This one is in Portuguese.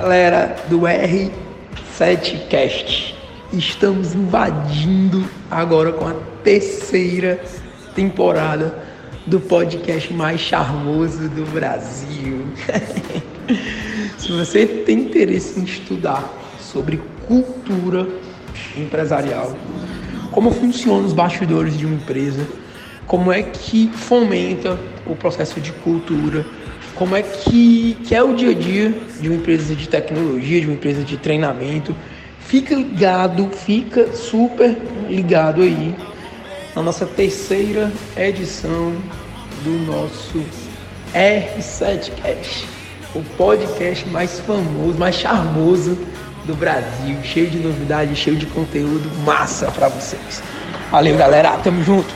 Galera do R7Cast, estamos invadindo agora com a terceira temporada do podcast mais charmoso do Brasil. Se você tem interesse em estudar sobre cultura empresarial, como funcionam os bastidores de uma empresa, como é que fomenta o processo de cultura, como é que, que é o dia a dia de uma empresa de tecnologia, de uma empresa de treinamento. Fica ligado, fica super ligado aí na nossa terceira edição do nosso R7Cast, o podcast mais famoso, mais charmoso do Brasil, cheio de novidades, cheio de conteúdo massa para vocês. Valeu, galera, tamo junto.